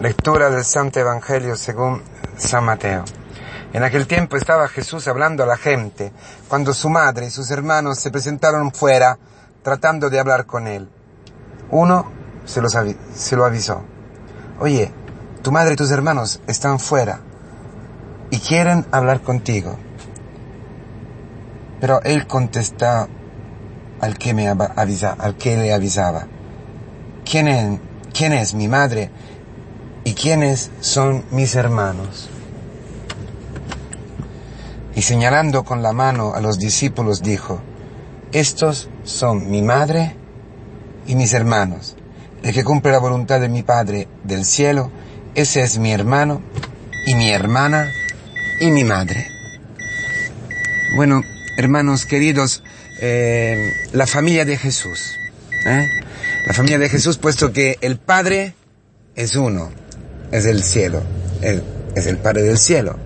Lectura del Santo Evangelio según San Mateo. En aquel tiempo estaba Jesús hablando a la gente, cuando su madre y sus hermanos se presentaron fuera, tratando de hablar con él. Uno se, lo avisó. Oye, tu madre y tus hermanos están fuera y quieren hablar contigo. Pero él contestó al que me avisa, al que le avisaba. ¿Quién es, quién es mi madre ¿Y quiénes son mis hermanos? Y señalando con la mano a los discípulos dijo, Estos son mi madre y mis hermanos. El que cumple la voluntad de mi Padre del cielo, ese es mi hermano y mi hermana y mi madre. Bueno, hermanos queridos, eh, la familia de Jesús. ¿eh? La familia de Jesús, puesto que el Padre es uno es el cielo, es el Padre del cielo.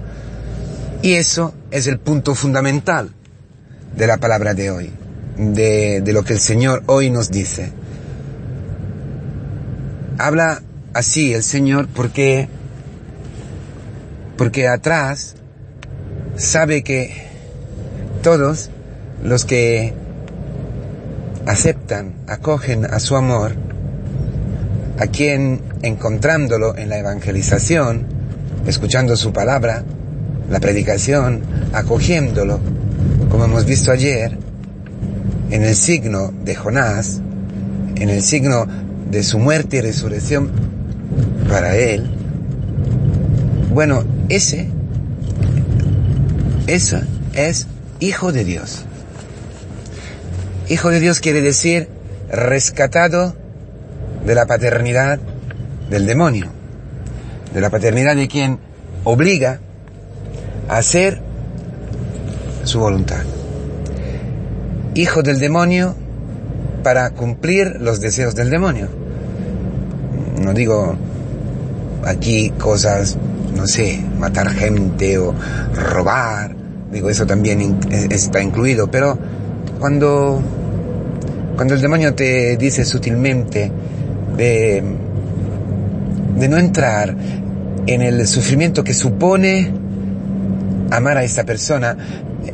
Y eso es el punto fundamental de la palabra de hoy, de, de lo que el Señor hoy nos dice. Habla así el Señor porque, porque atrás sabe que todos los que aceptan, acogen a su amor, a quien encontrándolo en la evangelización, escuchando su palabra, la predicación, acogiéndolo, como hemos visto ayer, en el signo de Jonás, en el signo de su muerte y resurrección para él, bueno, ese, ese es hijo de Dios. Hijo de Dios quiere decir rescatado de la paternidad del demonio, de la paternidad de quien obliga a hacer su voluntad. Hijo del demonio para cumplir los deseos del demonio. No digo aquí cosas, no sé, matar gente o robar, digo eso también está incluido, pero cuando, cuando el demonio te dice sutilmente, de, de no entrar en el sufrimiento que supone amar a esta persona,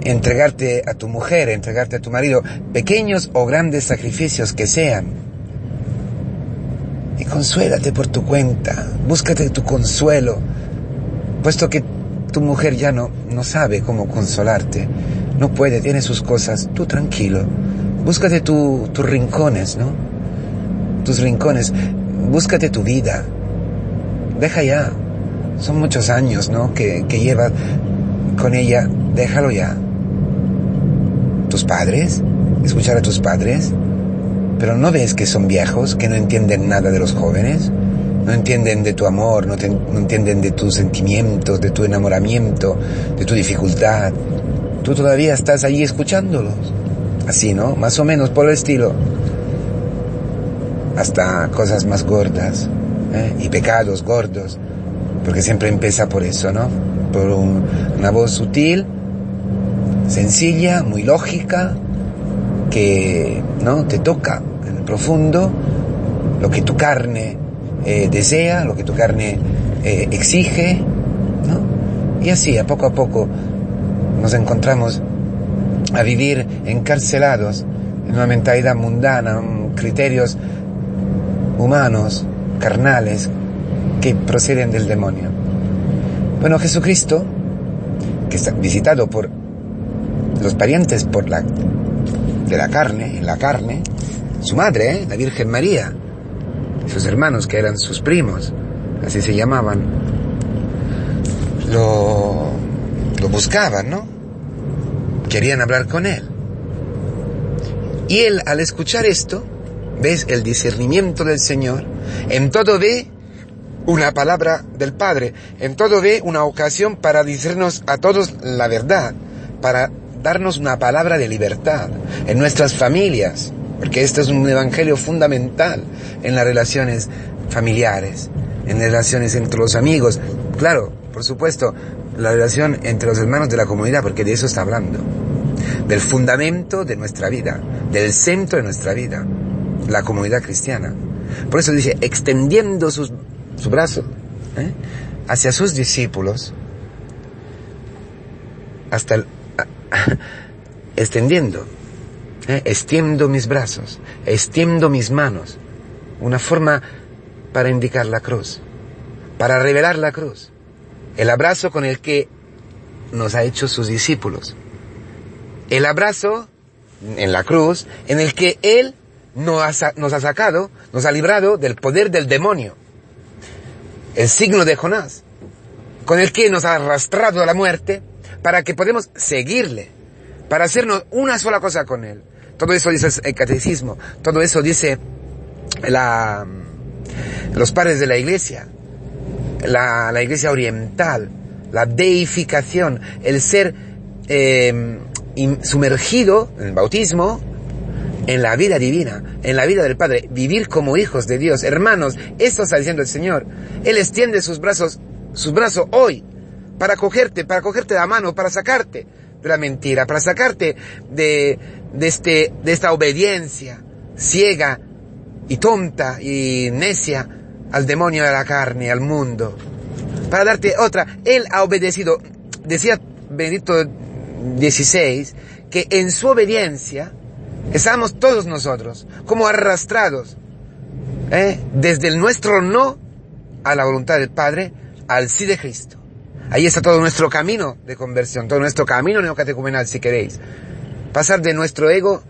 entregarte a tu mujer, entregarte a tu marido, pequeños o grandes sacrificios que sean. Y consuélate por tu cuenta, búscate tu consuelo, puesto que tu mujer ya no, no sabe cómo consolarte, no puede, tiene sus cosas, tú tranquilo, búscate tus rincones, ¿no? Tus rincones, búscate tu vida, deja ya, son muchos años, ¿no? Que, que llevas con ella, déjalo ya. Tus padres, escuchar a tus padres, pero no ves que son viejos, que no entienden nada de los jóvenes, no entienden de tu amor, no, no entienden de tus sentimientos, de tu enamoramiento, de tu dificultad. Tú todavía estás allí escuchándolos. Así, ¿no? Más o menos por el estilo hasta cosas más gordas ¿eh? y pecados gordos, porque siempre empieza por eso, ¿no? Por una voz sutil, sencilla, muy lógica, que no te toca en el profundo lo que tu carne eh, desea, lo que tu carne eh, exige, ¿no? Y así, a poco a poco, nos encontramos a vivir encarcelados en una mentalidad mundana, criterios humanos, carnales, que proceden del demonio. Bueno, Jesucristo, que está visitado por los parientes por la, de la carne, en la carne, su madre, ¿eh? la Virgen María, sus hermanos que eran sus primos, así se llamaban, lo, lo buscaban, ¿no? Querían hablar con él. Y él, al escuchar esto, ¿Ves el discernimiento del Señor? En todo ve una palabra del Padre, en todo ve una ocasión para decirnos a todos la verdad, para darnos una palabra de libertad en nuestras familias, porque este es un evangelio fundamental en las relaciones familiares, en relaciones entre los amigos, claro, por supuesto, la relación entre los hermanos de la comunidad, porque de eso está hablando, del fundamento de nuestra vida, del centro de nuestra vida la comunidad cristiana. Por eso dice, extendiendo sus, su brazo, ¿eh? hacia sus discípulos, hasta el, extendiendo, ¿eh? extiendo mis brazos, extiendo mis manos, una forma para indicar la cruz, para revelar la cruz, el abrazo con el que nos ha hecho sus discípulos, el abrazo en la cruz en el que Él nos ha, nos ha sacado, nos ha librado del poder del demonio, el signo de Jonás, con el que nos ha arrastrado a la muerte para que podamos seguirle, para hacernos una sola cosa con Él. Todo eso dice el catecismo, todo eso dice la, los padres de la iglesia, la, la iglesia oriental, la deificación, el ser eh, sumergido en el bautismo, en la vida divina, en la vida del Padre, vivir como hijos de Dios. Hermanos, esto está diciendo el Señor. Él extiende sus brazos, sus brazos hoy, para cogerte, para cogerte la mano, para sacarte de la mentira, para sacarte de, de, este, de esta obediencia ciega y tonta y necia al demonio de la carne, al mundo. Para darte otra, Él ha obedecido, decía Benedicto XVI, que en su obediencia estamos todos nosotros como arrastrados ¿eh? desde el nuestro no a la voluntad del Padre al sí de Cristo. Ahí está todo nuestro camino de conversión, todo nuestro camino neocatecumenal, si queréis. Pasar de nuestro ego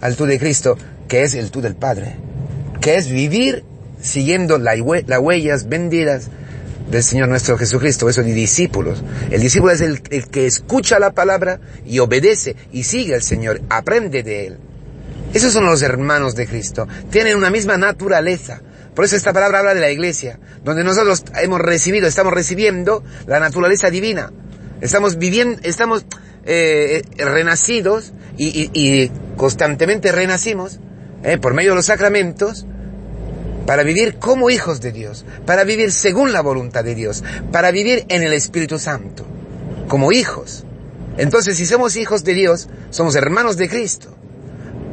al tú de Cristo, que es el tú del Padre, que es vivir siguiendo las huellas vendidas del Señor nuestro Jesucristo, eso de discípulos. El discípulo es el, que escucha la palabra y obedece y sigue al Señor, aprende de Él. Esos son los hermanos de Cristo. Tienen una misma naturaleza. Por eso esta palabra habla de la iglesia, donde nosotros hemos recibido, estamos recibiendo la naturaleza divina. Estamos viviendo, estamos eh, renacidos y, constantemente renacimos eh, por medio de los sacramentos para vivir como hijos de Dios, para vivir según la voluntad de Dios, para vivir en el Espíritu Santo, como hijos. Entonces, si somos hijos de Dios, somos hermanos de Cristo.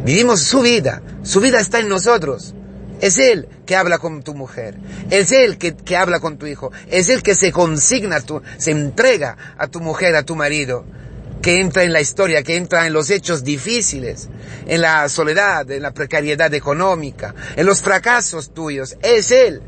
Vivimos su vida, su vida está en nosotros. Es Él que habla con tu mujer, es Él que, que habla con tu hijo, es Él que se consigna, tu, se entrega a tu mujer, a tu marido, que entra en la historia, que entra en los hechos difíciles, en la soledad, en la precariedad económica, en los fracasos tuyos. Es Él.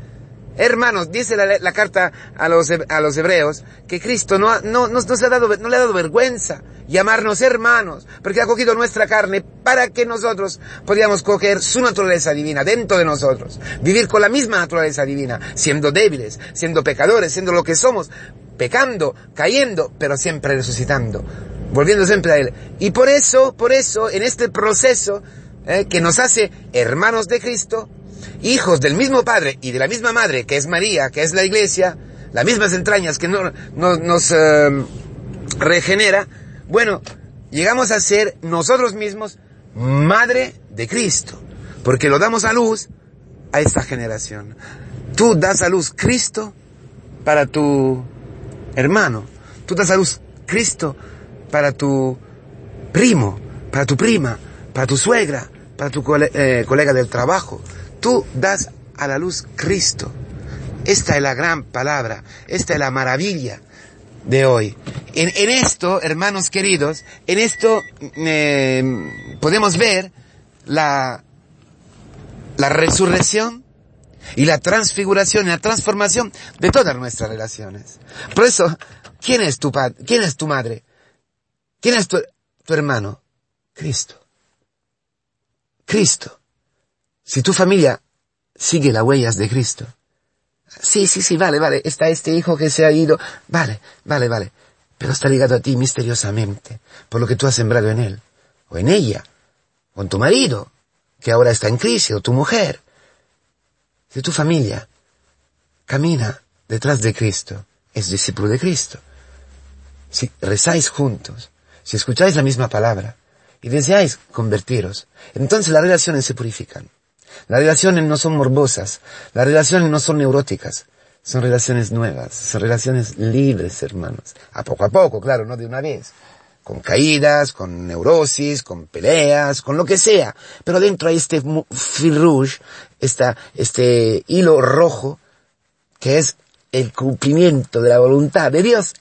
Hermanos, dice la, carta a los, a los hebreos que Cristo no, no, no, ha dado, no le ha dado vergüenza llamarnos hermanos, porque ha cogido nuestra carne para que nosotros podamos coger su naturaleza divina dentro de nosotros, vivir con la misma naturaleza divina, siendo débiles, siendo pecadores, siendo lo que somos, pecando, cayendo, pero siempre resucitando volviendo siempre a Él. Y por eso, por eso, en este proceso eh, que nos hace hermanos de Cristo, hijos del mismo Padre y de la misma Madre, que es María, que es la Iglesia, las mismas entrañas que no, nos eh, regenera, bueno, llegamos a ser nosotros mismos Madre de Cristo, porque lo damos a luz a esta generación. Tú das a luz Cristo para tu hermano, tú das a luz Cristo para tu primo, para tu prima, para tu suegra, para tu eh, colega del trabajo. Tú das a la luz Cristo. Esta es la gran palabra, esta es la maravilla de hoy. En, esto, hermanos queridos, en esto eh, podemos ver la resurrección y la transfiguración y la transformación de todas nuestras relaciones. Por eso, ¿quién es tu padre? ¿Quién es tu madre? ¿Quién es tu, hermano? Cristo. Cristo. Si tu familia sigue las huellas de Cristo. Sí, sí, sí, vale, vale. Está este hijo que se ha ido. Vale, vale, vale. Pero está ligado a ti misteriosamente por lo que tú has sembrado en él. O en ella. O en tu marido, que ahora está en crisis, o tu mujer. Si tu familia camina detrás de Cristo, es discípulo de Cristo. Si rezáis juntos, si escucháis la misma palabra y deseáis convertiros, entonces las relaciones se purifican. Las relaciones no son morbosas, las relaciones no son neuróticas, son relaciones nuevas, son relaciones libres, hermanos. A poco a poco, claro, no de una vez. Con caídas, con neurosis, con peleas, con lo que sea. Pero dentro hay este fil rouge, esta, este hilo rojo, que es el cumplimiento de la voluntad de Dios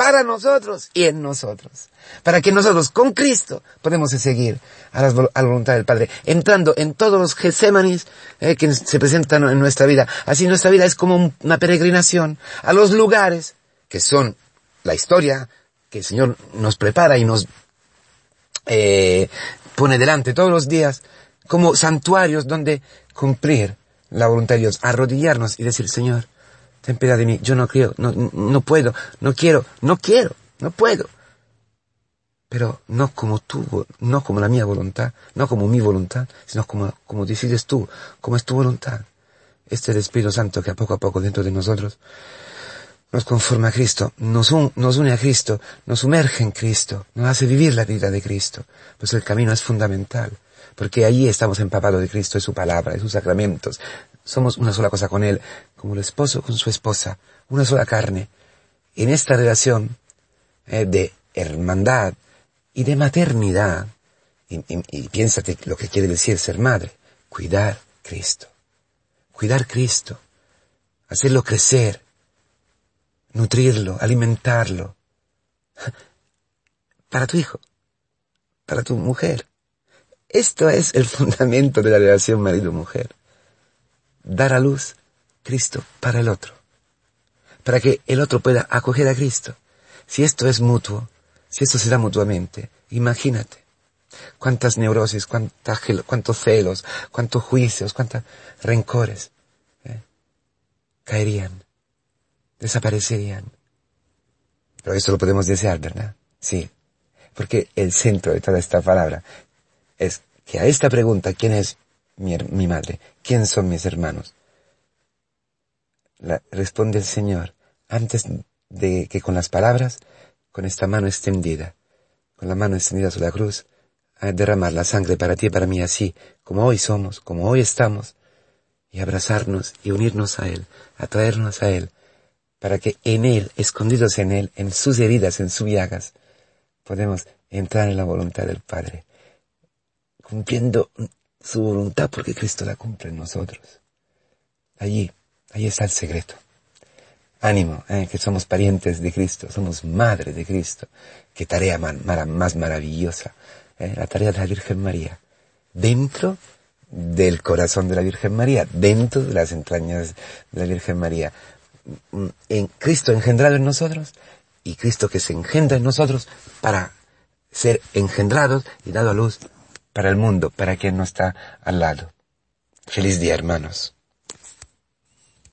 para nosotros y en nosotros. Para que nosotros con Cristo podemos seguir a la, voluntad del Padre, entrando en todos los Getsemanis eh, que se presentan en nuestra vida. Así nuestra vida es como una peregrinación a los lugares que son la historia que el Señor nos prepara y nos eh, pone delante todos los días como santuarios donde cumplir la voluntad de Dios, arrodillarnos y decir, Señor, ten piedad de mí, yo no creo, no, no puedo, no quiero, no quiero, no puedo. Pero no como tú, no como la mía voluntad, no como mi voluntad, sino como, como decides tú, como es tu voluntad. Este es el Espíritu Santo que a poco a poco dentro de nosotros nos conforma a Cristo, nos, nos une a Cristo, nos sumerge en Cristo, nos hace vivir la vida de Cristo. Pues el camino es fundamental, porque allí estamos empapados de Cristo, de su palabra, de sus sacramentos. Somos una sola cosa con Él, como el esposo con su esposa, una sola carne. En esta relación eh, de hermandad y de maternidad, y, y piénsate lo que quiere decir ser madre, cuidar Cristo, cuidar Cristo, hacerlo crecer, nutrirlo, alimentarlo. Para tu hijo, para tu mujer. Esto es el fundamento de la relación marido-mujer. Dar a luz Cristo para el otro. Para que el otro pueda acoger a Cristo. Si esto es mutuo, si esto se da mutuamente, imagínate cuántas neurosis, cuántos celos, cuántos juicios, cuántos rencores ¿eh? caerían desaparecerían. Pero eso lo podemos desear, ¿verdad? Sí. Porque el centro de toda esta palabra es que a esta pregunta, ¿quién es mi, mi madre? ¿Quién son mis hermanos? La, responde el Señor antes de que con las palabras, con esta mano extendida, con la mano extendida sobre la cruz, a derramar la sangre para ti y para mí así, como hoy somos, como hoy estamos, y abrazarnos y unirnos a Él, atraernos a Él, para que en Él, escondidos en Él, en sus heridas, en sus llagas, podemos entrar en la voluntad del Padre, cumpliendo su voluntad porque Cristo la cumple en nosotros. Allí, allí está el secreto. Ánimo, eh, que somos parientes de Cristo, somos madre de Cristo. Qué tarea más maravillosa, eh, la tarea de la Virgen María. Dentro del corazón de la Virgen María, dentro de las entrañas de la Virgen María en Cristo engendrado en nosotros y Cristo que se engendra en nosotros para ser engendrados y dado a luz para el mundo, para quien no está al lado. Feliz día, hermanos.